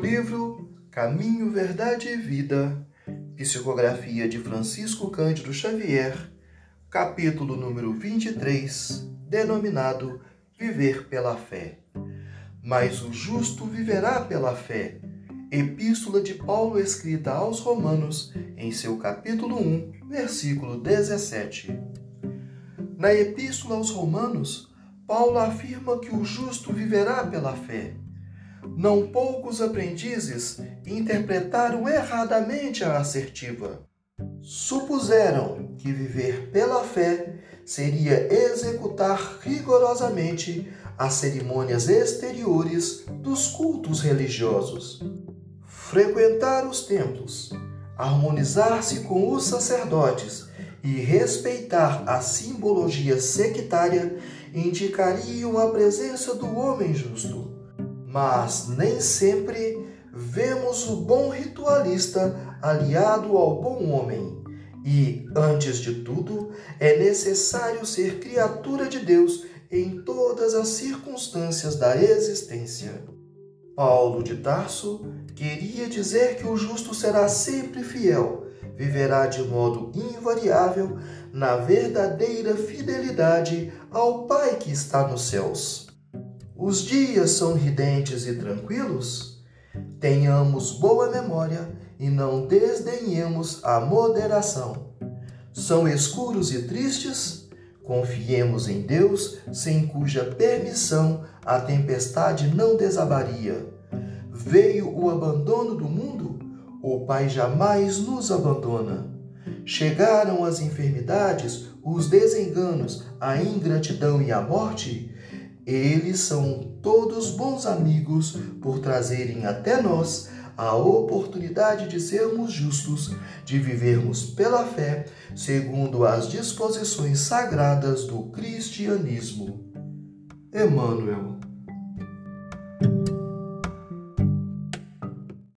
livro Caminho, Verdade e Vida, psicografia de Francisco Cândido Xavier, capítulo número 23, denominado Viver pela Fé. Mas o justo viverá pela fé. Epístola de Paulo escrita aos Romanos, em seu capítulo 1, versículo 17. Na Epístola aos Romanos, Paulo afirma que o justo viverá pela fé. Não poucos aprendizes interpretaram erradamente a assertiva. Supuseram que viver pela fé seria executar rigorosamente as cerimônias exteriores dos cultos religiosos, frequentar os templos, harmonizar-se com os sacerdotes e respeitar a simbologia sectária indicariam a presença do homem justo. Mas nem sempre vemos o bom ritualista aliado ao bom homem. E, antes de tudo, é necessário ser criatura de Deus em todas as circunstâncias da existência. Paulo de Tarso queria dizer que o justo será sempre fiel, viverá de modo invariável na verdadeira fidelidade ao Pai que está nos céus. Os dias são ridentes e tranquilos? Tenhamos boa memória e não desdenhemos a moderação. São escuros e tristes? Confiemos em Deus, sem cuja permissão a tempestade não desabaria. Veio o abandono do mundo? O Pai jamais nos abandona. Chegaram as enfermidades, os desenganos, a ingratidão e a morte? Eles são todos bons amigos por trazerem até nós a oportunidade de sermos justos, de vivermos pela fé, segundo as disposições sagradas do cristianismo. Emmanuel